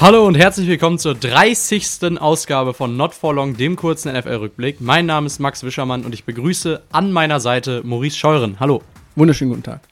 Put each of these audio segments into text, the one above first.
Hallo und herzlich willkommen zur 30. Ausgabe von Not For Long, dem kurzen NFL-Rückblick. Mein Name ist Max Wischermann und ich begrüße an meiner Seite Maurice Scheuren. Hallo. Wunderschönen guten Tag.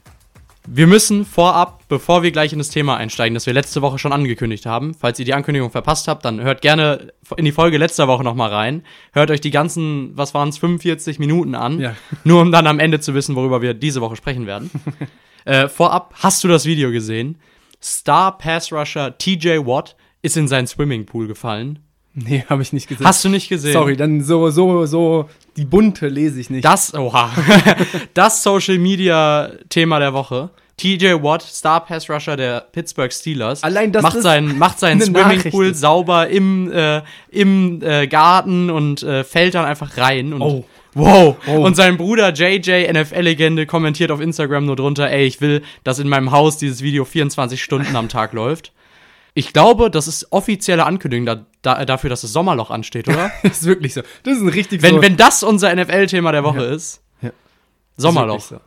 Wir müssen vorab, bevor wir gleich in das Thema einsteigen, das wir letzte Woche schon angekündigt haben, falls ihr die Ankündigung verpasst habt, dann hört gerne in die Folge letzter Woche nochmal rein. Hört euch die ganzen, was waren es, 45 Minuten an, Ja. nur um dann am Ende zu wissen, worüber wir diese Woche sprechen werden. äh, vorab, hast du das Video gesehen? Star Pass Rusher TJ Watt ist in seinen Swimmingpool gefallen. Nee, habe ich nicht gesehen. Hast du nicht gesehen? Sorry, dann so, so, so, die bunte lese ich nicht. Das, oha, das Social Media Thema der Woche. TJ Watt, Star Pass Rusher der Pittsburgh Steelers, Allein das macht ist seinen, macht seinen eine Swimmingpool Nachricht. sauber im, äh, im äh, Garten und äh, fällt dann einfach rein. Und, Oh. Wow. Oh. Und sein Bruder JJ, NFL-Legende, kommentiert auf Instagram nur drunter, ey, ich will, dass in meinem Haus dieses Video 24 Stunden am Tag läuft. Ich glaube, das ist offizielle Ankündigung da, da, dafür, dass das Sommerloch ansteht, oder? Das ist wirklich so. Das ist ein richtig wenn, so. wenn das unser NFL-Thema der Woche Ja. ist. Ja. Sommerloch. Ist so.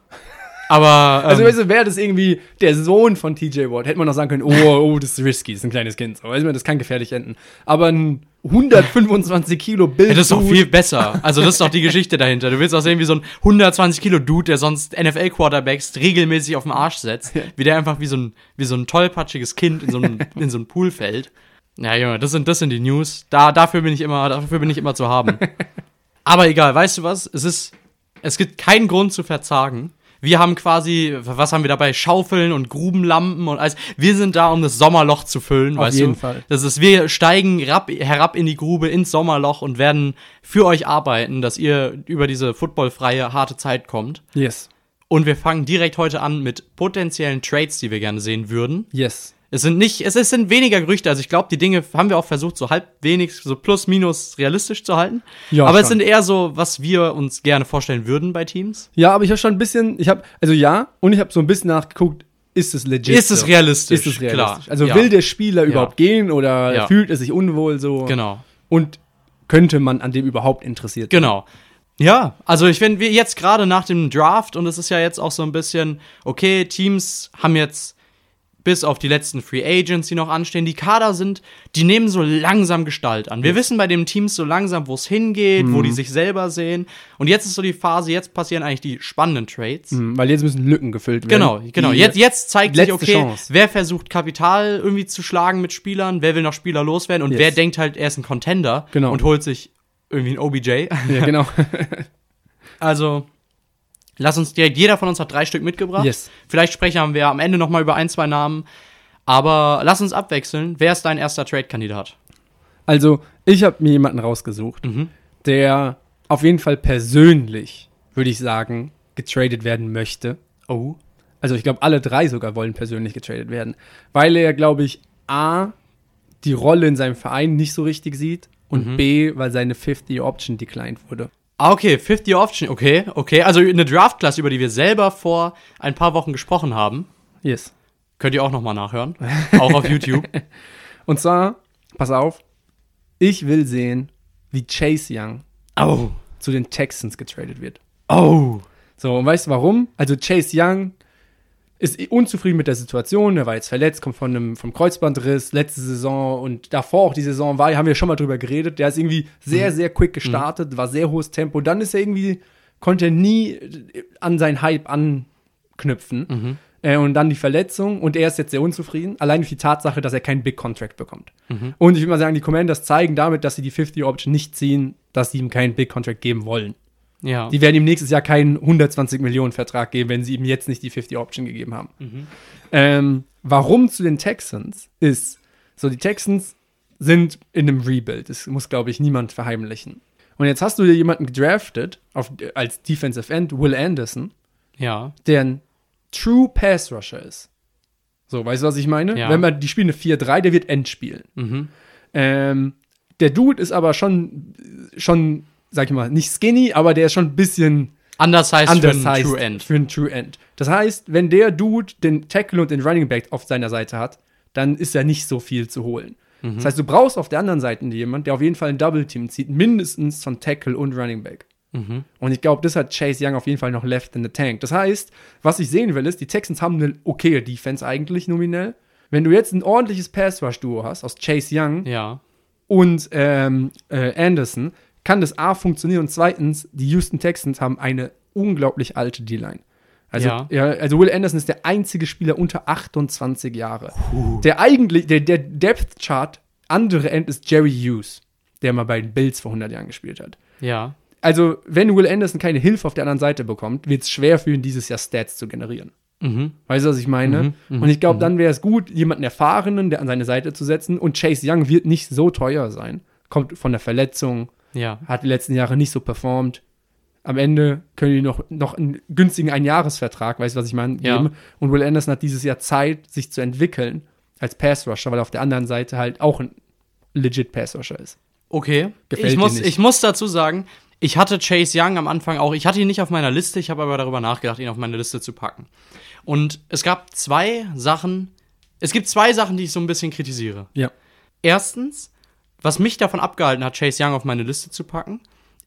Aber ähm, Also, weißt du, wäre das irgendwie der Sohn von TJ Watt, hätte man noch sagen können, oh, oh, das ist risky, das ist ein kleines Kind. So, weißt du, das kann gefährlich enden. Aber ein 125 Kilo Bild. ja, das ist doch viel besser. Also das ist doch die Geschichte dahinter. Du willst auch sehen, wie so ein 120 Kilo Dude, der sonst NFL-Quarterbacks regelmäßig auf den Arsch setzt, wie der einfach wie so ein, wie so ein tollpatschiges Kind in so ein, in so ein Pool fällt. Ja, Junge, das sind, das sind die News. Da, dafür bin ich immer, dafür bin ich immer zu haben. Aber egal, weißt du was? Es ist, es gibt keinen Grund zu verzagen. Wir haben quasi, was haben wir dabei? Schaufeln und Grubenlampen und alles. Wir sind da, um das Sommerloch zu füllen, Auf weißt jeden du? Fall. Das ist, wir steigen herab, herab in die Grube, ins Sommerloch und werden für euch arbeiten, dass ihr über diese footballfreie, harte Zeit kommt. Yes. Und wir fangen direkt heute an mit potenziellen Trades, die wir gerne sehen würden. Yes. Es sind nicht, es, es sind weniger Gerüchte, also ich glaube, die Dinge haben wir auch versucht, so halb wenig, so plus minus realistisch zu halten. Ja, Aber es schon. sind eher so, was wir uns gerne vorstellen würden bei Teams. Ja, aber ich habe schon ein bisschen, ich habe, also ja, und ich habe so ein bisschen nachgeguckt, ist es legit? Ist es realistisch? Ist es realistisch? Klar. Also Ja. will der Spieler überhaupt gehen oder Ja. fühlt er sich unwohl so? Genau. Und könnte man an dem überhaupt interessiert sein? Genau. Ja, also ich finde, wir jetzt gerade nach dem Draft und es ist ja jetzt auch so ein bisschen, okay, Teams haben jetzt bis auf die letzten Free Agents, die noch anstehen, die Kader sind, die nehmen so langsam Gestalt an. Wir wissen bei den Teams so langsam, wo es hingeht, wo Mhm. die sich selber sehen. Und jetzt ist so die Phase, jetzt passieren eigentlich die spannenden Trades. Hm, Weil jetzt müssen Lücken gefüllt werden. Genau, genau. Die- Jetzt, jetzt zeigt sich, okay, Chance. wer versucht Kapital irgendwie zu schlagen mit Spielern, wer will noch Spieler loswerden und Yes. wer denkt halt, er ist ein Contender Genau. und holt sich irgendwie ein OBJ. Ja, genau. Also, lass uns direkt, jeder von uns hat drei Stück mitgebracht. Yes. Vielleicht sprechen wir am Ende noch mal über ein, zwei Namen. Aber lass uns abwechseln. Wer ist dein erster Trade-Kandidat? Also, ich habe mir jemanden rausgesucht, Mhm. der auf jeden Fall persönlich, würde ich sagen, getradet werden möchte. Oh. Also, ich glaube, alle drei sogar wollen persönlich getradet werden. Weil er, glaube ich, A, die Rolle in seinem Verein nicht so richtig sieht und Mhm. B, weil seine 50-Option declined wurde. Ah, okay, 50 Option. Okay, okay. Also eine Draft-Class, über die wir selber vor ein paar Wochen gesprochen haben. Yes. Könnt ihr auch noch mal nachhören. auch auf YouTube. Und zwar, pass auf, ich will sehen, wie Chase Young Oh. zu den Texans getradet wird. Oh. So, und weißt du warum? Also Chase Young ist unzufrieden mit der Situation, er war jetzt verletzt, kommt von einem vom Kreuzbandriss, letzte Saison und davor auch die Saison war, haben wir schon mal drüber geredet, der ist irgendwie sehr, sehr quick gestartet, war sehr hohes Tempo, dann ist er irgendwie, konnte er nie äh, an seinen Hype anknüpfen. Äh, und dann die Verletzung und er ist jetzt sehr unzufrieden, allein durch die Tatsache, dass er keinen Big Contract bekommt. Und ich will mal sagen, die Commanders zeigen damit, dass sie die 50 Option nicht ziehen, dass sie ihm keinen Big Contract geben wollen. Ja. Die werden ihm nächstes Jahr keinen 120 Millionen Vertrag geben, wenn sie ihm jetzt nicht die 50 Option gegeben haben. Ähm, warum zu den Texans ist, so die Texans sind in einem Rebuild. Das muss, glaube ich, niemand verheimlichen. Und jetzt hast du dir jemanden gedraftet auf, als Defensive End, Will Anderson, ja. der ein True Pass Rusher ist. So, weißt du, was ich meine? Ja. Wenn man die spielen eine 4-3, der wird End spielen. Mhm. Ähm, der Dude ist aber schon, schon, sag ich mal, nicht skinny, aber der ist schon ein bisschen Anders heißt für ein True End. Für einen True End. Das heißt, wenn der Dude den Tackle und den Running Back auf seiner Seite hat, dann ist ja nicht so viel zu holen. Mhm. Das heißt, du brauchst auf der anderen Seite jemanden, der auf jeden Fall ein Double Team zieht, mindestens von Tackle und Running Back. Mhm. Und ich glaube, das hat Chase Young auf jeden Fall noch left in the tank. Das heißt, was ich sehen will, ist, die Texans haben eine okaye Defense eigentlich nominell. wenn du jetzt ein ordentliches Pass-Rush-Duo hast aus Chase Young Ja. und ähm, äh, Anderson, kann das A funktionieren und zweitens, die Houston Texans haben eine unglaublich alte D-Line. Also, Ja. ja. also Will Anderson ist der einzige Spieler unter 28 Jahre. Der eigentlich, der, der Depth-Chart andere End ist Jerry Hughes, der mal bei den Bills vor 100 Jahren gespielt hat. Ja. Also, wenn Will Anderson keine Hilfe auf der anderen Seite bekommt, wird es schwer für ihn, dieses Jahr Stats zu generieren. Mhm. Weißt du, was ich meine? und ich glaube, dann wäre es gut, jemanden Erfahrenen, der an seine Seite zu setzen. Und Chase Young wird nicht so teuer sein. Kommt von der Verletzung, Ja. hat die letzten Jahre nicht so performt. Am Ende können die noch, noch einen günstigen Einjahresvertrag, weißt du, was ich meine, Ja. geben. Und Will Anderson hat dieses Jahr Zeit, sich zu entwickeln als Pass-Rusher, weil er auf der anderen Seite halt auch ein legit Pass-Rusher ist. Okay. Gefällt ich, muss, nicht. ich muss dazu sagen, ich hatte Chase Young am Anfang auch, ich hatte ihn nicht auf meiner Liste, ich habe aber darüber nachgedacht, ihn auf meine Liste zu packen. Und es gab zwei Sachen, es gibt zwei Sachen, die ich so ein bisschen kritisiere. Ja. Erstens, was mich davon abgehalten hat, Chase Young auf meine Liste zu packen,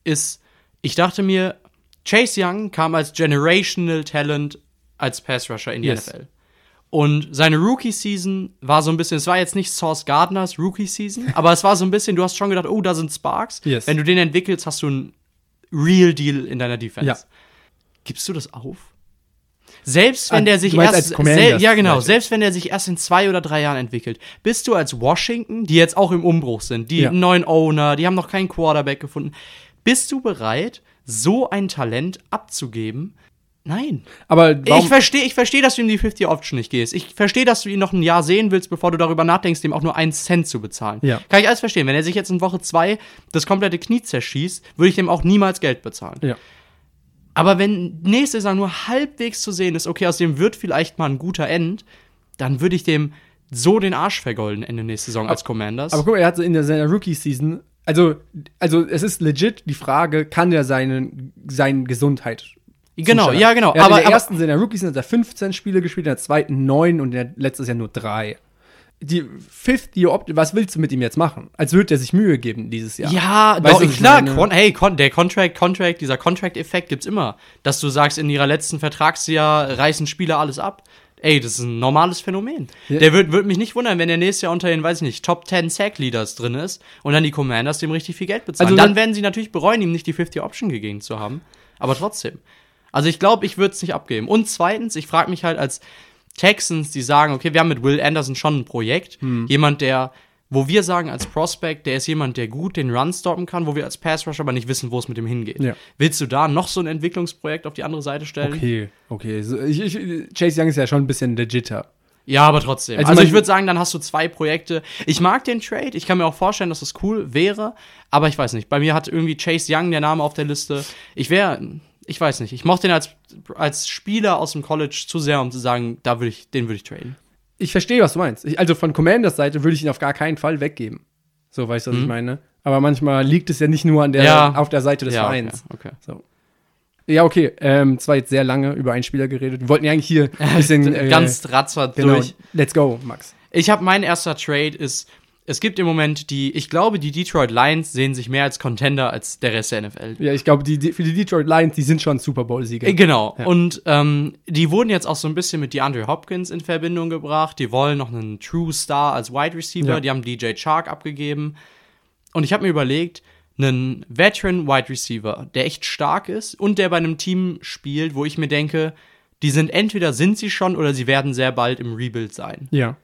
ist, ich dachte mir, Chase Young kam als Generational Talent als Pass Rusher in die Yes. NFL. Und seine Rookie-Season war so ein bisschen, es war jetzt nicht Source Gardners Rookie-Season, aber es war so ein bisschen, du hast schon gedacht, oh, da sind Sparks. Yes. Wenn du den entwickelst, hast du einen Real Deal in deiner Defense. Ja. Gibst du das auf? Selbst wenn Ah, der sich erst, sel ja genau, selbst wenn der sich erst in zwei oder drei Jahren entwickelt, bist du als Washington, die jetzt auch im Umbruch sind, die Ja. einen neuen Owner, die haben noch keinen Quarterback gefunden, bist du bereit, so ein Talent abzugeben? Nein. Aber Ich verstehe, ich verstehe, dass du in die 50 Option nicht gehst. Ich verstehe, dass du ihn noch ein Jahr sehen willst, bevor du darüber nachdenkst, dem auch nur einen Cent zu bezahlen. Ja. Kann ich alles verstehen. Wenn er sich jetzt in Woche zwei das komplette Knie zerschießt, würde ich dem auch niemals Geld bezahlen. ja. Aber wenn nächste Saison nur halbwegs zu sehen ist, okay, aus dem wird vielleicht mal ein guter End, dann würde ich dem so den Arsch vergolden Ende nächste Saison als Commanders. Aber guck mal, er hat in der, seiner Rookie-Season, also, also es ist legit die Frage, kann er seinen, seine Gesundheit genau, ja, genau. Er hat aber, in der aber ersten, in der Rookie-Season hat er 15 Spiele gespielt, in der zweiten 9 und in der letztes Jahr nur 3. Die fifth Year Opt was willst du mit ihm jetzt machen? Als würde er sich Mühe geben dieses Jahr. Ja, Weißt doch, du, klar? Con hey, Con der Contract, Contract, dieser Contract-Effekt gibt's immer. Dass du sagst, in ihrer letzten Vertragsjahr reißen Spieler alles ab. Ey, das ist ein normales Phänomen. Ja. Der wird, wird mich nicht wundern, wenn der nächstes Jahr unter den, weiß ich nicht, Top 10 Sack-Leaders drin ist und dann die Commanders dem richtig viel Geld bezahlen. Also dann dann- werden sie natürlich bereuen, ihm nicht die 50 Option gegeben zu haben. Aber trotzdem. Also ich glaube, ich würde es nicht abgeben. Und zweitens, ich frage mich halt als Texans, die sagen, okay, wir haben mit Will Anderson schon ein Projekt. Hm. Jemand, der, wo wir sagen als Prospect, der ist jemand, der gut den Run stoppen kann, wo wir als Pass Rusher aber nicht wissen, wo es mit ihm hingeht. Ja. Willst du da noch so ein Entwicklungsprojekt auf die andere Seite stellen? Okay, okay. So, ich, ich, Chase Young ist ja schon ein bisschen legitter. Ja, aber trotzdem. Also Also, ich würde sagen, dann hast du zwei Projekte. Ich mag den Trade. Ich kann mir auch vorstellen, dass das cool wäre. Aber ich weiß nicht. Bei mir hat irgendwie Chase Young der Name auf der Liste. Ich wäre, ich weiß nicht. Ich mochte den als, als Spieler aus dem College zu sehr, um zu sagen, da würde ich, den würde ich traden. Ich verstehe, was du meinst. Ich, also von Commanders Seite würde ich ihn auf gar keinen Fall weggeben. So, weißt du, was ich meine? Aber manchmal liegt es ja nicht nur an der, Mhm. Ja. auf der Seite des ja, Vereins. okay. okay. So. Ja, okay. Ähm, zwar jetzt sehr lange über einen Spieler geredet. Wir wollten ja eigentlich hier ein bisschen äh, Ganz ratzert genau, durch. Let's go, Max. Ich habe mein erster Trade ist, es gibt im Moment die, ich glaube, die Detroit Lions sehen sich mehr als Contender als der Rest der NFL. Ja, ich glaube, die, die, für die Detroit Lions, die sind schon Super Bowl-Sieger. Äh, Genau. Ja. Und ähm, die wurden jetzt auch so ein bisschen mit DeAndre Hopkins in Verbindung gebracht. Die wollen noch einen True Star als Wide Receiver. Ja. Die haben DJ Chark abgegeben. Und ich habe mir überlegt, einen Veteran Wide Receiver, der echt stark ist und der bei einem Team spielt, wo ich mir denke, die sind entweder sind sie schon oder sie werden sehr bald im Rebuild sein. Ja.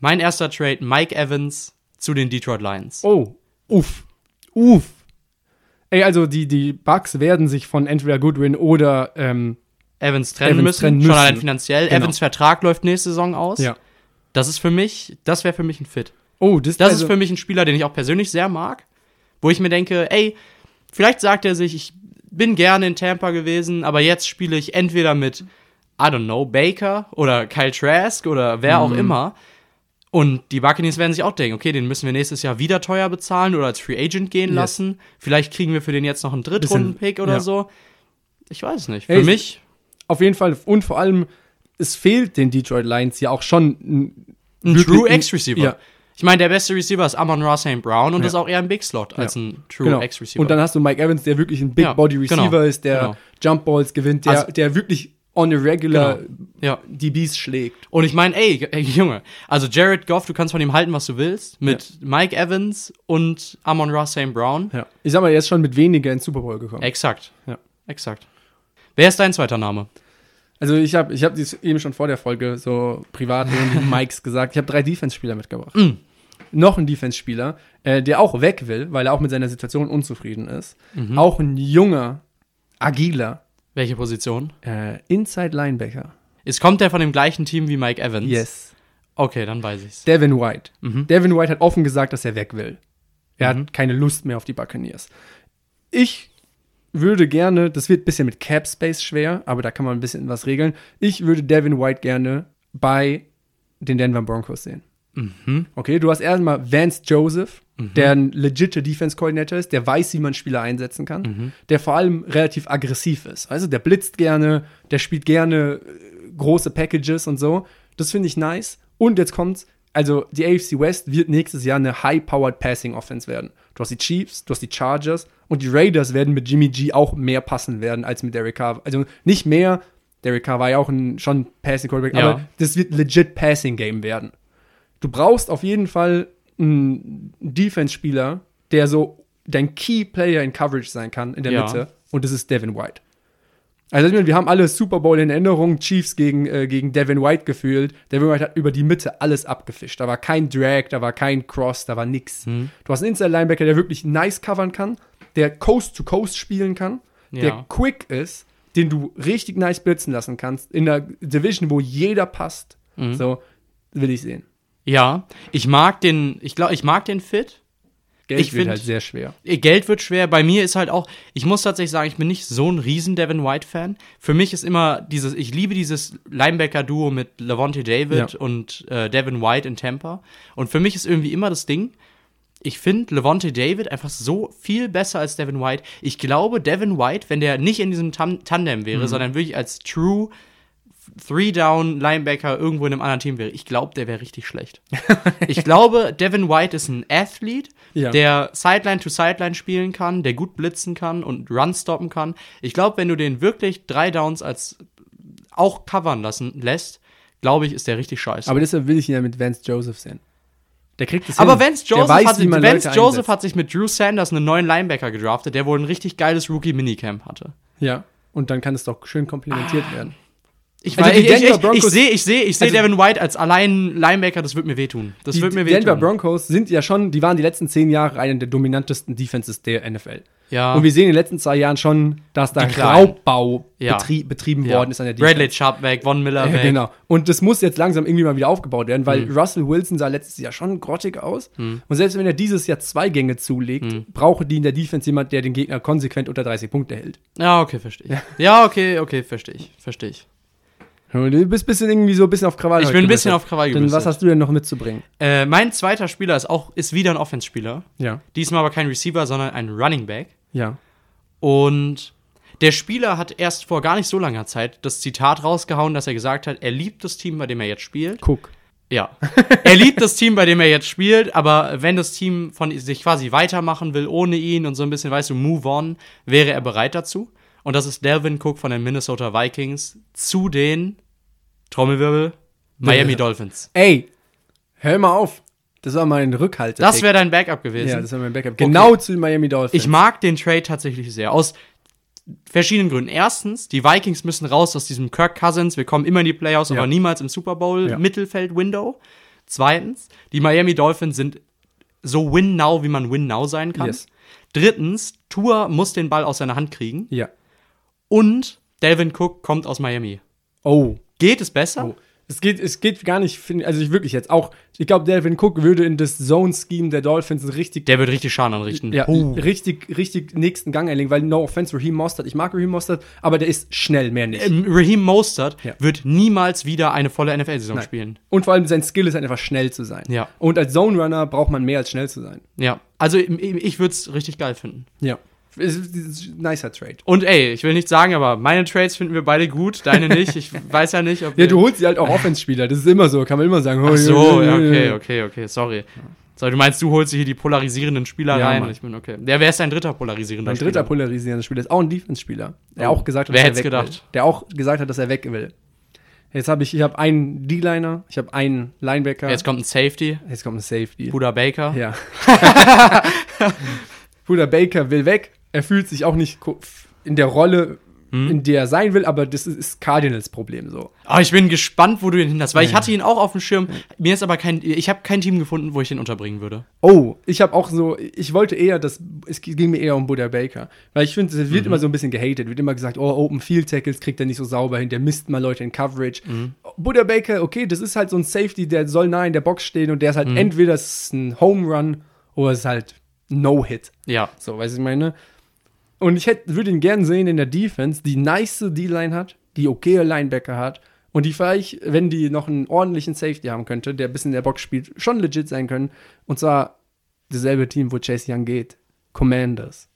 Mein erster Trade, Mike Evans zu den Detroit Lions. Oh, uff. Uff. Ey, also die, die Bucks werden sich von entweder Goodwin oder ähm, Evans trennen Evans müssen, trennen schon müssen. allein finanziell. Genau. Evans Vertrag läuft nächste Saison aus. ja. Das ist für mich, das wäre für mich ein Fit. Oh, das, Das also, ist für mich ein Spieler, den ich auch persönlich sehr mag, wo ich mir denke, ey, vielleicht sagt er sich, ich bin gerne in Tampa gewesen, aber jetzt spiele ich entweder mit, I don't know, Baker oder Kyle Trask oder wer Mhm. auch immer. Und die Buccaneers werden sich auch denken, okay, den müssen wir nächstes Jahr wieder teuer bezahlen oder als Free Agent gehen Yes. lassen. Vielleicht kriegen wir für den jetzt noch einen Drittrunden-Pick oder ja. so. Ich weiß es nicht. Für ich- mich, auf jeden Fall. Und vor allem, es fehlt den Detroit Lions ja auch schon ein, ein True X-Receiver. Ja, Ich meine, der beste Receiver ist Amon Ross St. Brown und Ja. ist auch eher ein Big Slot als ein True genau. X-Receiver. Und dann hast du Mike Evans, der wirklich ein Big Ja, Body Receiver genau, ist, der genau. Jump Balls gewinnt, der, Also- der wirklich on a regular Ja. DBs schlägt. Und ich meine, ey, ey, Junge, also Jared Goff, du kannst von ihm halten, was du willst, mit Mike Evans und Amon Ross St. Brown. Ja. Ich sag mal, er ist schon mit weniger ins Super Bowl gekommen. Exakt. Ja. Exakt. Wer ist dein zweiter Name? Also ich habe ich hab dies eben schon vor der Folge so privat in Mikes gesagt. Ich habe drei Defense-Spieler mitgebracht. Mm. Noch ein Defense-Spieler, äh, der auch weg will, weil er auch mit seiner Situation unzufrieden ist. Mhm. Auch ein junger, agiler Welche Position? äh, Inside-Linebacker. Ist, kommt der von dem gleichen Team wie Mike Evans? Yes. Okay, dann weiß ich's. Devin White. Mhm. Devin White hat offen gesagt, dass er weg will. Er Mhm. hat keine Lust mehr auf die Buccaneers. Ich würde gerne, das wird ein bisschen mit Cap Space schwer, aber da kann man ein bisschen was regeln. Ich würde Devin White gerne bei den Denver Broncos sehen. Mhm. Okay, du hast erstmal Vance Joseph, der ein legiter Defense Coordinator ist, der weiß, wie man Spieler einsetzen kann, Mhm. der vor allem relativ aggressiv ist. Also der blitzt gerne, der spielt gerne äh, große Packages und so. Das finde ich nice. Und jetzt kommt's, also die AFC West wird nächstes Jahr eine high-powered Passing Offense werden. Du hast die Chiefs, du hast die Chargers und die Raiders werden mit Jimmy G auch mehr passen werden als mit Derek Carr. Also nicht mehr, Derek Carr war ja auch ein, schon Passing Quarterback, Ja. aber das wird legit Passing Game werden. Du brauchst auf jeden Fall einen Defense-Spieler, der so dein Key-Player in Coverage sein kann in der Ja. Mitte. Und das ist Devin White. Also ich meine, wir haben alle Super Bowl in Erinnerung, Chiefs gegen, äh, gegen Devin White gefühlt. Devin White hat über die Mitte alles abgefischt. Da war kein Drag, da war kein Cross, da war nix. Hm. Du hast einen Inside-Linebacker, der wirklich nice covern kann, der Coast-to-Coast spielen kann, Ja. der quick ist, den du richtig nice blitzen lassen kannst, in der Division, wo jeder passt. Mhm. So, will ich sehen. Ja, ich mag den, ich glaube, ich mag den Fit. Geld Ich wird find- halt sehr schwer. Äh, Geld wird schwer. Bei mir ist halt auch, ich muss tatsächlich sagen, ich bin nicht so ein riesen Devin White-Fan. Für mich ist immer dieses, ich liebe dieses Linebacker-Duo mit Levante David Ja. und äh, Devin White in Tampa. Und für mich ist irgendwie immer das Ding, ich finde Levante David einfach so viel besser als Devin White. Ich glaube, Devin White, wenn der nicht in diesem Tam Tandem wäre, sondern wirklich als True Three-Down-Linebacker irgendwo in einem anderen Team wäre, ich glaube, der wäre richtig schlecht. ich glaube, Devin White ist ein Athlete, Ja. der Sideline to Sideline spielen kann, der gut blitzen kann und Run stoppen kann. Ich glaube, wenn du den wirklich drei Downs als auch covern lassen lässt, glaube ich, ist der richtig scheiße. Aber deshalb will ich ihn ja mit Vance Joseph sehen. Der kriegt es Aber hin. Vance Joseph, weiß, hat, Vance Joseph hat sich mit Drew Sanders einen neuen Linebacker gedraftet, der wohl ein richtig geiles Rookie-Minicamp hatte. Ja. Und dann kann es doch schön komplementiert werden. Ich, Also ich, ich, ich, Broncos- ich sehe ich seh, ich seh Also- Devin White als allein Linebacker, das wird mir wehtun. Das Die wird mir die Denver wehtun. Broncos sind ja schon, die waren die letzten zehn Jahre eine der dominantesten Defenses der NFL. Ja. Und wir sehen in den letzten zwei Jahren schon, dass da. Raubbau Ja. betrie betrieben ja. worden ist an der Defense. Bradley Chubb weg, Von Miller weg. genau. Und das muss jetzt langsam irgendwie mal wieder aufgebaut werden, weil Mhm. Russell Wilson sah letztes Jahr schon grottig aus. Und selbst wenn er dieses Jahr zwei Gänge zulegt, Mhm. brauchen die in der Defense jemand, der den Gegner konsequent unter 30 Punkte hält. Ja, okay, verstehe ich. Ja, okay, okay, verstehe ich. Verstehe ich. Du bist bisschen irgendwie so ein bisschen auf Krawall. Ich bin ein bisschen gebürstet. auf Krawall Denn was gebürstet. hast du denn noch mitzubringen? Äh, mein zweiter Spieler ist auch ist wieder ein Offense-Spieler. Ja. Diesmal aber kein Receiver, sondern ein Running Back. Ja. Und der Spieler hat erst vor gar nicht so langer Zeit das Zitat rausgehauen, dass er gesagt hat, er liebt das Team, bei dem er jetzt spielt. Guck. Ja. er liebt das Team, bei dem er jetzt spielt, aber wenn das Team von sich quasi weitermachen will ohne ihn und so ein bisschen, weißt du, move on, wäre er bereit dazu. Und das ist Delvin Cook von den Minnesota Vikings zu den Trommelwirbel Miami Dolphins. Ey, hör mal auf. Das war mein Rückhalt. Das wäre dein Backup gewesen. Ja, das war mein Backup. Genau zu den Miami Dolphins. Ich mag den Trade tatsächlich sehr. Aus verschiedenen Gründen. Erstens, die Vikings müssen raus aus diesem Kirk Cousins. Wir kommen immer in die Playoffs, Ja. aber niemals im Super Bowl Ja. Mittelfeld-Window. Zweitens, die Miami Dolphins sind so win now, wie man win now sein kann. Yes. Drittens, Tua muss den Ball aus seiner Hand kriegen. Ja. Und Delvin Cook kommt aus Miami. Oh. Geht es besser? Oh. Es geht, es geht gar nicht, also ich wirklich jetzt auch, ich glaube, Delvin Cook würde in das Zone-Scheme der Dolphins richtig, Der wird richtig Schaden anrichten. ja, Oh. richtig, richtig nächsten Gang einlegen, weil no offense, Raheem Mostert, ich mag Raheem Mostert, aber der ist schnell, mehr nicht. Ähm, Raheem Mostert Ja. wird niemals wieder eine volle NFL-Saison spielen. Und vor allem sein Skill ist halt einfach schnell zu sein. Ja. Und als Zone-Runner braucht man mehr als schnell zu sein. Ja. Also ich, ich würde es richtig geil finden. Ja. Ist ein nicer Trade. Und ey, ich will nicht sagen, aber meine Trades finden wir beide gut, deine nicht. Ich weiß ja nicht, ob. Ja, du holst sie halt auch Offense-Spieler, das ist immer so, kann man immer sagen. oh, Ach so, ja, ja, ja, okay, okay, okay, sorry. So, du meinst, du holst hier die polarisierenden Spieler Ja, rein? Mann. Ich bin okay. Der wäre dein dritter polarisierender Mein dritter Spieler. polarisierender Spieler ist auch ein Defense-Spieler, der Oh. auch gesagt hat, Wer dass er weg gedacht? will. Der auch gesagt hat, dass er weg will. Jetzt habe ich, ich habe einen D-Liner, ich habe einen Linebacker. Jetzt kommt ein Safety, Jetzt kommt ein Safety. Buda Baker. Ja. Bruder Baker will weg. Er fühlt sich auch nicht in der Rolle, Hm? in der er sein will, aber das ist, Cardinals Problem so. Oh, ich bin gespannt, wo du ihn hin hast, weil ich hatte ihn auch auf dem Schirm. Mir ist aber kein, ich habe kein Team gefunden, wo ich den unterbringen würde. Oh, ich habe auch so, ich wollte eher, dass es ging mir eher um Buddha Baker, weil ich finde, es wird Mhm. immer so ein bisschen gehatet, wird immer gesagt, oh, Open Field Tackles kriegt er nicht so sauber hin, der misst mal Leute in Coverage. Mhm. Buddha Baker, okay, das ist halt so ein Safety, der soll nah in der Box stehen und der ist halt Mhm. entweder ist ein Home Run oder es ist halt No Hit. Ja. So, weißt du, ich meine. Und ich hätte, würde ihn gern sehen in der Defense, die nice D-Line hat, die okay Linebacker hat und die vielleicht, wenn die noch einen ordentlichen Safety haben könnte, der ein bisschen in der Box spielt, schon legit sein können. Und zwar dasselbe Team, wo Chase Young geht. Commanders.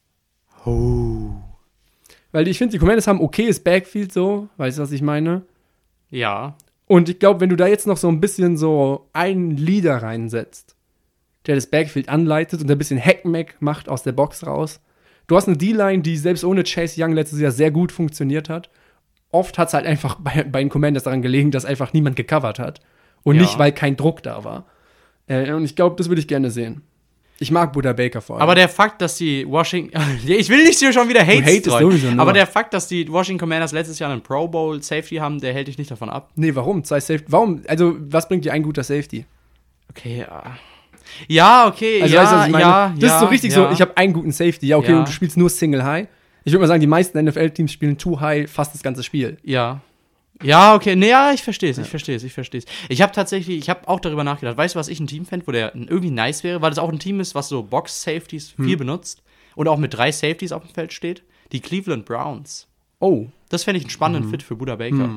Oh. Weil ich finde, die Commanders haben okayes Backfield so, weißt du, was ich meine? Ja. Und ich glaube, wenn du da jetzt noch so ein bisschen so einen Leader reinsetzt, der das Backfield anleitet und ein bisschen Hackmack macht aus der Box raus. Du hast eine D-Line, die selbst ohne Chase Young letztes Jahr sehr gut funktioniert hat. Oft hat es halt einfach bei, bei den Commanders daran gelegen, dass einfach niemand gecovert hat. Und Ja. nicht, weil kein Druck da war. Äh, und ich glaube, das würde ich gerne sehen. Ich mag Buddha Baker vor allem. Aber der Fakt, dass die Washington. ich will nicht hier schon wieder Hate hatest streuen. Aber der Fakt, dass die Washington Commanders letztes Jahr einen Pro Bowl Safety haben, der hält dich nicht davon ab. nee, warum? Zwei Safety. Warum? Also, was bringt dir ein guter Safety? Okay, ja. Ja, okay, Also, ja, weißt du, was ich meine? ja, das ist so richtig ja. so, ich habe einen guten Safety. Ja, okay, und du spielst nur Single High. Ich würde mal sagen, die meisten NFL-Teams spielen Two High fast das ganze Spiel. Ja. Ja, okay. Nee, ja, ich verstehe es, ich verstehe es, ich verstehe es. Ich habe tatsächlich, ich habe auch darüber nachgedacht. Weißt du, was ich ein Team fände, wo der irgendwie nice wäre? Weil das auch ein Team ist, was so Box-Safeties Hm. viel benutzt und auch mit drei Safeties auf dem Feld steht. Die Cleveland Browns. Oh, Das fände ich einen spannenden Mhm. Fit für Buda Baker.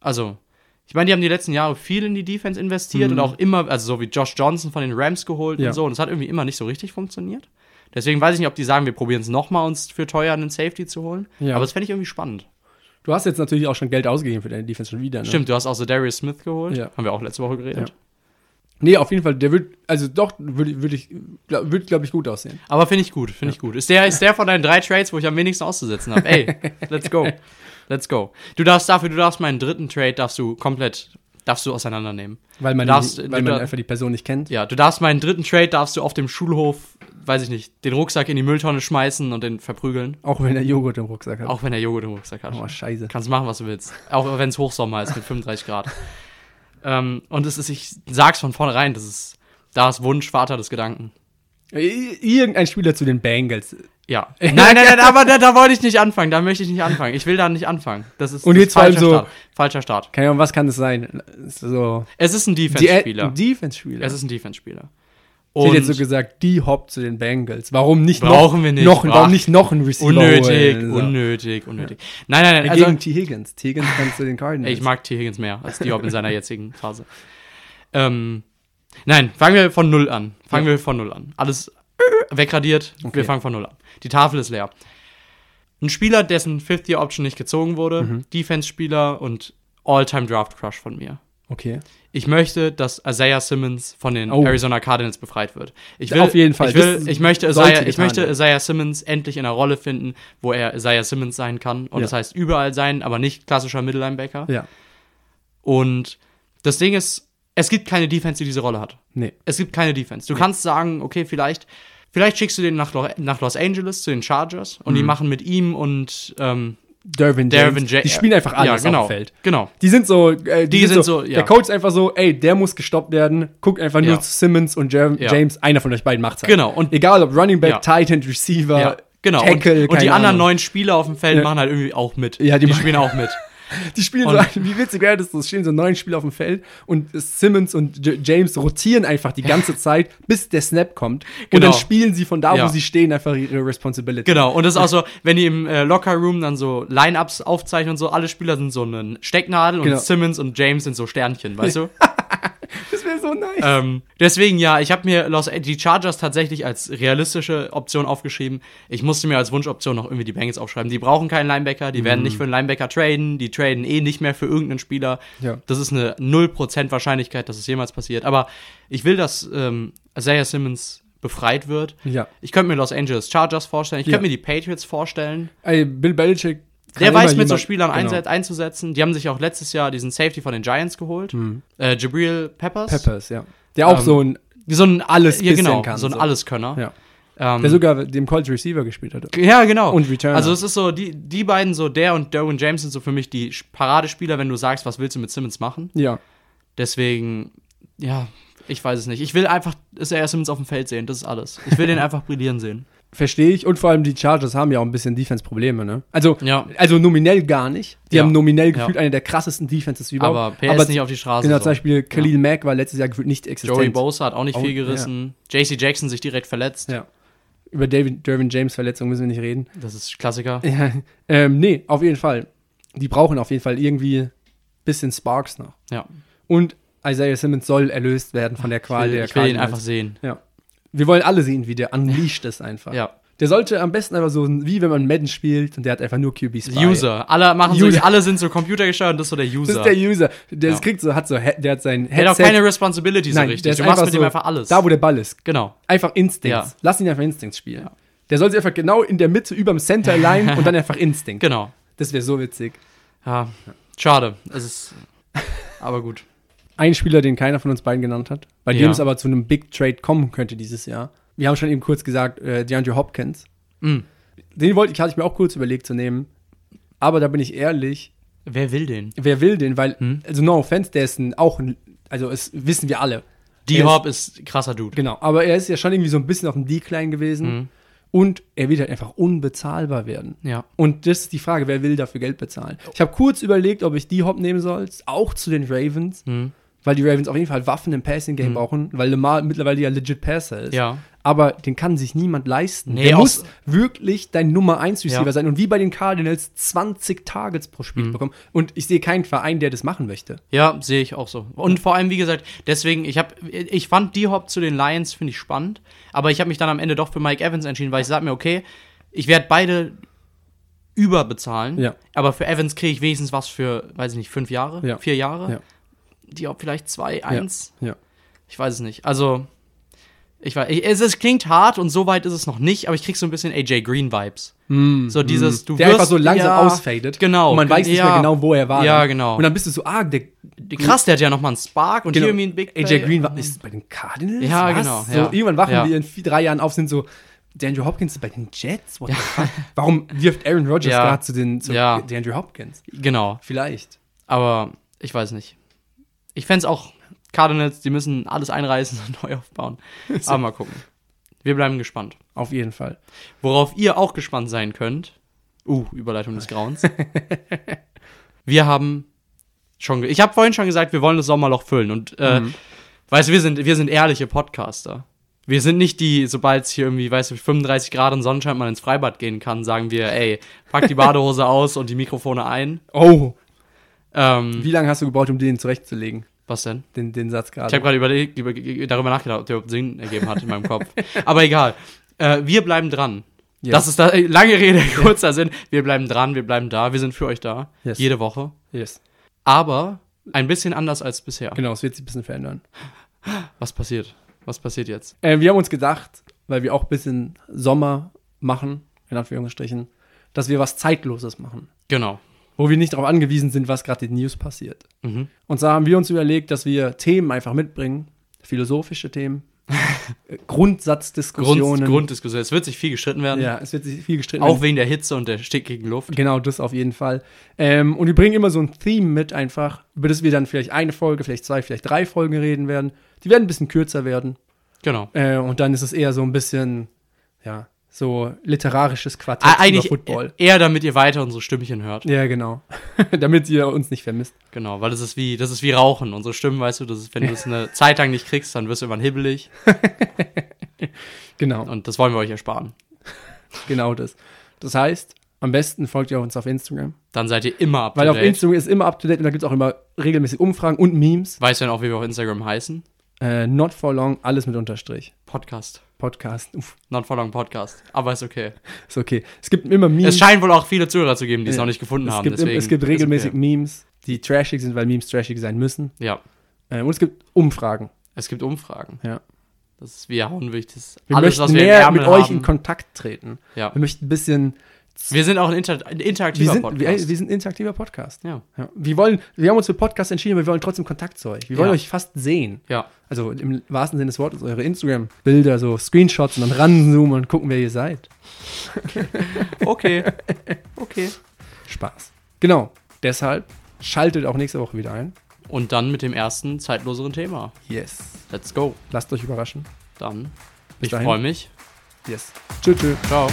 Also, ich meine, die haben die letzten Jahre viel in die Defense investiert und auch immer, also so wie Josh Johnson von den Rams geholt Mhm. Ja. und so. Und es hat irgendwie immer nicht so richtig funktioniert. Deswegen weiß ich nicht, ob die sagen, wir probieren es nochmal, uns für teuer einen Safety zu holen. Ja. Aber das fände ich irgendwie spannend. du hast jetzt natürlich auch schon Geld ausgegeben für deine Defense schon wieder. Ne? Stimmt, du hast auch so Darius Smith geholt. Ja. Haben wir auch letzte Woche geredet. Nee, auf jeden Fall, der wird, also doch, würde würd ich, glaub, wird, glaube ich, gut aussehen. Aber finde ich gut, finde ich gut. Ist der, ist der von deinen drei Trades, wo ich am wenigsten auszusetzen habe? Ey, let's go. Let's go. Du darfst dafür, du darfst meinen dritten Trade, darfst du komplett, darfst du auseinandernehmen. Weil man, Darfst- weil man einfach die Person nicht kennt. Ja, du darfst meinen dritten Trade, darfst du auf dem Schulhof, weiß ich nicht, den Rucksack in die Mülltonne schmeißen und den verprügeln. Auch wenn er Joghurt im Rucksack hat. Auch wenn er Joghurt im Rucksack hat. Oh, scheiße. Kannst machen, was du willst. Auch wenn es Hochsommer ist mit 35 Grad. ähm, und es ist, ich sag's von vornherein, das ist, da ist Wunsch, Vater des Gedanken. I- Irgendein Spieler zu den Bengals. Ja. Nein, nein, nein, aber da, da wollte ich nicht anfangen. Da möchte ich nicht anfangen. Ich will da nicht anfangen. Das ist, Und jetzt falscher so- Start. Falscher Start. Keine Ahnung, was kann das sein? So, Es ist ein die Defense-Spieler. ein Defense-Spieler. Es ist ein Defense-Spieler. Ich hätte Und jetzt so gesagt, die Hop zu den Bengals. Warum nicht Brauchen noch, wir nicht. noch, warum nicht noch einen Receiver unnötig, holen? So. unnötig, unnötig. Nein, nein, nein. Gegen Also, T. Higgins. T. Higgins kannst du den Cardinals. ich mag T. Higgins mehr als Diop in seiner jetzigen Phase. Ähm, nein, fangen wir von Null an. Fangen Ja. wir von Null an. Alles wegradiert. Okay. Wir fangen von Null an. Die Tafel ist leer. Ein Spieler, dessen Fifth-Year-Option nicht gezogen wurde, Mhm. Defense-Spieler und All-Time-Draft-Crush von mir. Okay. Ich möchte, dass Isaiah Simmons von den Oh. Arizona Cardinals befreit wird. Ich will, Auf jeden Fall. Ich, will, ich, möchte, Isaiah, ich möchte. Isaiah Simmons endlich in einer Rolle finden, wo er Isaiah Simmons sein kann. Und Ja. das heißt überall sein, aber nicht klassischer Mittellinebacker. Ja. Und das Ding ist, es gibt keine Defense, die diese Rolle hat. Nee. Es gibt keine Defense. Du kannst sagen, okay, vielleicht, vielleicht schickst du den nach, Lo- nach Los Angeles zu den Chargers und die Mhm. machen mit ihm und ähm, Dervin James. Dervin Ja- Die spielen einfach alles ja, genau, auf dem Feld. Genau. Die sind so, äh, die, Die sind, sind so, so, ja. der Coach ist einfach so, ey, der muss gestoppt werden. Guckt einfach nur zu Simmons und Jer Ja. James, einer von euch beiden macht's halt. Genau. Und Egal ob Running Back. Tight End, Receiver, genau. Tackle, und, und die anderen neun Spieler auf dem Feld machen halt irgendwie auch mit. Ja, die die spielen auch mit. Die spielen Und- so, wie witzig wäre das, es stehen so neun Spieler auf dem Feld und Simmons und J James rotieren einfach die ganze Zeit, bis der Snap kommt. Und Genau. dann spielen sie von da, Ja. wo sie stehen, einfach ihre Responsibility. Genau, und das ist auch so, wenn die im äh, Locker-Room dann so Line-Ups aufzeichnen und so, alle Spieler sind so eine Stecknadel Genau. und Simmons und James sind so Sternchen, weißt du? Das wäre so nice. Ähm, deswegen ja, ich habe mir Los, die Chargers tatsächlich als realistische Option aufgeschrieben. Ich musste mir als Wunschoption noch irgendwie die Bengals aufschreiben. Die brauchen keinen Linebacker, die werden nicht für einen Linebacker traden, die traden eh nicht mehr für irgendeinen Spieler. Ja. Das ist eine 0% Wahrscheinlichkeit, dass es jemals passiert. Aber ich will, dass ähm, Isaiah Simmons befreit wird. ja. Ich könnte mir Los Angeles Chargers vorstellen, ich Ja. könnte mir die Patriots vorstellen. Ey, Bill Belichick. Der weiß, mit so Spielern genau. einzusetzen. Die haben sich auch letztes Jahr diesen Safety von den Giants geholt. Äh, Jabril Peppers. Peppers, ja. Der auch Ähm, so ein, So ein Alles ja, genau, kann, so ein so. Alleskönner. ja. Ähm, Der sogar dem College Receiver gespielt hat. ja, genau. Und Returner. Also es ist so, die, die beiden, so der und Derwin James sind so für mich die Paradespieler, wenn du sagst, was willst du mit Simmons machen. Ja. Deswegen, ja, ich weiß es nicht. Ich will einfach Isaiah Simmons auf dem Feld sehen, das ist alles. Ich will den einfach brillieren sehen. Verstehe ich. Und vor allem die Chargers haben ja auch ein bisschen Defense-Probleme, ne? Also, Ja. also nominell gar nicht. Die Ja. haben nominell Ja. gefühlt eine der krassesten Defenses überhaupt. Aber PS ist nicht auf die Straße. Genau, so. zum Beispiel Khalil Mack war letztes Jahr gefühlt nicht existent. Joey Bosa hat auch nicht Oh, viel gerissen. JC Jackson sich direkt verletzt. Ja. Über David, Dervin James Verletzung müssen wir nicht reden. Das ist Klassiker. Ja. Ähm, nee, auf jeden Fall. Die brauchen auf jeden Fall irgendwie bisschen Sparks noch. Ja. Und Isaiah Simmons soll erlöst werden von der Qual Ich will, der ich will ihn Cardinals. einfach sehen. Ja. Wir wollen alle sehen, wie der unleashed ist einfach. Ja. Der sollte am besten einfach so, wie wenn man Madden spielt und der hat einfach nur QBs. bei. User. Alle machen User. so, alle sind so computergesteuert und das ist so der User. Das ist der User. Der Ja. kriegt so, hat so, der hat sein der hat auch Headset. keine Responsibility so Nein, richtig. der Du machst mit so, ihm einfach alles. Da, wo der Ball ist. genau. Einfach Instincts. Ja. Lass ihn einfach Instincts spielen. Ja. Der soll sich einfach genau in der Mitte über dem Center Line und dann einfach Instinct. Genau. Das wäre so witzig. Ja. Schade. Es ist. Aber gut. Ein Spieler, den keiner von uns beiden genannt hat, bei Ja. dem es aber zu einem Big Trade kommen könnte dieses Jahr. Wir haben schon eben kurz gesagt, äh, DeAndre Hopkins. Mm. Den wollte ich, hatte ich mir auch kurz überlegt zu nehmen. Aber da bin ich ehrlich, Wer will den? wer will den? Weil, Hm. also no offense, der ist ein, auch ein, also es wissen wir alle. Er ist- ist krasser Dude. Genau, aber er ist ja schon irgendwie so ein bisschen auf dem Decline gewesen. Mhm. Und er wird halt einfach unbezahlbar werden. Ja. Und das ist die Frage, wer will dafür Geld bezahlen? Ich habe kurz überlegt, ob ich die Hop nehmen soll, auch zu den Ravens, Mhm. Weil die Ravens auf jeden Fall Waffen im Passing-Game Mhm. brauchen, weil Lamar mittlerweile ja legit Passer ist. Ja. Aber den kann sich niemand leisten. Nee, der muss wirklich dein Nummer 1 Receiver Ja. sein und wie bei den Cardinals 20 Targets pro Spiel Mhm. bekommen. Und ich sehe keinen Verein, der das machen möchte. Ja, sehe ich auch so. Und vor allem, wie gesagt, deswegen, ich habe, ich fand die Hop zu den Lions, finde ich spannend, aber ich habe mich dann am Ende doch für Mike Evans entschieden, weil ich sage mir, okay, ich werde beide überbezahlen, Ja. aber für Evans kriege ich wenigstens was für, weiß ich nicht, fünf Jahre, Ja. vier Jahre. Ja. Die Hop vielleicht zwei, eins. Ja. Ich weiß es nicht. Also, ich weiß, es, es klingt hart und so weit ist es noch nicht, aber ich krieg so ein bisschen AJ Green Vibes. so dieses, du Mm, der wirst, einfach so langsam ja, ausfadet. Genau. Und man weiß nicht ja, mehr genau, wo er war. Ja, genau. Und dann bist du so, ah, der Krass, der hat ja noch mal einen Spark und Genau. hier irgendwie ein Big AJ Play. Green war, ist bei den Cardinals? Ja, Was? genau, So, ja. irgendwann wachen Ja. wir in vier, drei Jahren auf, sind so, DeAndre Hopkins ist bei den Jets? What the fuck? Warum wirft Aaron Rodgers Ja. gerade zu den zu Ja. DeAndre Hopkins? Genau. Vielleicht. Aber ich weiß nicht. Ich fände auch Cardinals, die müssen alles einreißen und neu aufbauen. Aber mal gucken. Wir bleiben gespannt. Auf jeden Fall. Worauf ihr auch gespannt sein könnt. Uh, Überleitung des Grauens. wir haben schon. Ich habe vorhin schon gesagt, wir wollen das Sommerloch füllen. Und äh, Mhm. weißt du, wir sind, wir sind ehrliche Podcaster. Wir sind nicht die, sobald es hier irgendwie, weißt du, 35 Grad und Sonnenschein man ins Freibad gehen kann, sagen wir, ey, pack die Badehose aus und die Mikrofone ein. Oh, Ähm, wie lange hast du gebraucht, um den zurechtzulegen? was denn? Den, den Satz gerade. Ich habe gerade überlegt, über, darüber nachgedacht, ob der überhaupt Sinn ergeben hat in meinem Kopf. Aber egal. Äh, wir bleiben dran. Yes. Das ist da, äh, lange Rede, kurzer Sinn. Wir bleiben dran, wir bleiben da, wir sind für euch da. Yes. Jede Woche. Yes. Aber ein bisschen anders als bisher. Genau, es wird sich ein bisschen verändern. Was passiert? Was passiert jetzt? Äh, wir haben uns gedacht, weil wir auch ein bisschen Sommer machen, in Anführungsstrichen, dass wir was Zeitloses machen. Genau. Wo wir nicht darauf angewiesen sind, was gerade in News passiert. Mhm. Und zwar haben wir uns überlegt, dass wir Themen einfach mitbringen, philosophische Themen, äh, Grund, Grundsatzdiskussionen. Grunddiskussion. Es wird sich viel gestritten werden. Ja, es wird sich viel gestritten. Auch wegen der Hitze und der stickigen Luft. Genau, das auf jeden Fall. Ähm, und wir bringen immer so ein Theme mit einfach, über das wir dann vielleicht eine Folge, vielleicht zwei, vielleicht drei Folgen reden werden. Die werden ein bisschen kürzer werden. Genau. Äh, und dann ist es eher so ein bisschen, ja, so literarisches Quartett Ah, Eigentlich über Football. eher, damit ihr weiter unsere Stimmchen hört. Ja, genau. Damit ihr uns nicht vermisst. Genau, weil das ist wie, das ist wie Rauchen. Unsere Stimmen, weißt du, das ist, wenn du es eine Zeit lang nicht kriegst, dann wirst du irgendwann hibbelig. Genau, Und das wollen wir euch ersparen. genau das. Das heißt, am besten folgt ihr uns auf Instagram. Dann seid ihr immer up Weil to auf date. Instagram ist immer up to date und da gibt es auch immer regelmäßig Umfragen und Memes. Weißt du denn auch, wie wir auf Instagram heißen? Äh, not for long, alles mit Unterstrich. Podcast. Podcast. Uff, Not for long Podcast. Aber ist okay. ist okay. Es gibt immer Memes. Es scheint wohl auch viele Zuhörer zu geben, die es Ja. noch nicht gefunden es haben. gibt, deswegen es gibt regelmäßig okay. Memes, die trashig sind, weil Memes trashig sein müssen. Ja. Äh, und es gibt Umfragen. Es gibt Umfragen. Ja. Das ist, wir hauen wirklich das Wir alles, möchten was wir mehr mit euch haben. in Kontakt treten. Ja. Wir möchten ein bisschen. Wir sind auch ein, inter ein Wir interaktiver sind, Podcast. wir, wir sind ein interaktiver Podcast. ja. Ja. Wir, wollen, wir haben uns für Podcast entschieden, aber wir wollen trotzdem Kontakt zu euch. Wir wollen Ja. euch fast sehen. ja. Also im wahrsten Sinne des Wortes, eure Instagram-Bilder, so Screenshots und dann ranzoomen und gucken, wer ihr seid. Okay. okay. Spaß. Genau. Deshalb schaltet auch nächste Woche wieder ein. Und dann mit dem ersten zeitloseren Thema. Yes. Let's go. Lasst euch überraschen. Dann. Bis ich freue mich. Yes. Tschüss. tschüss. Ciao.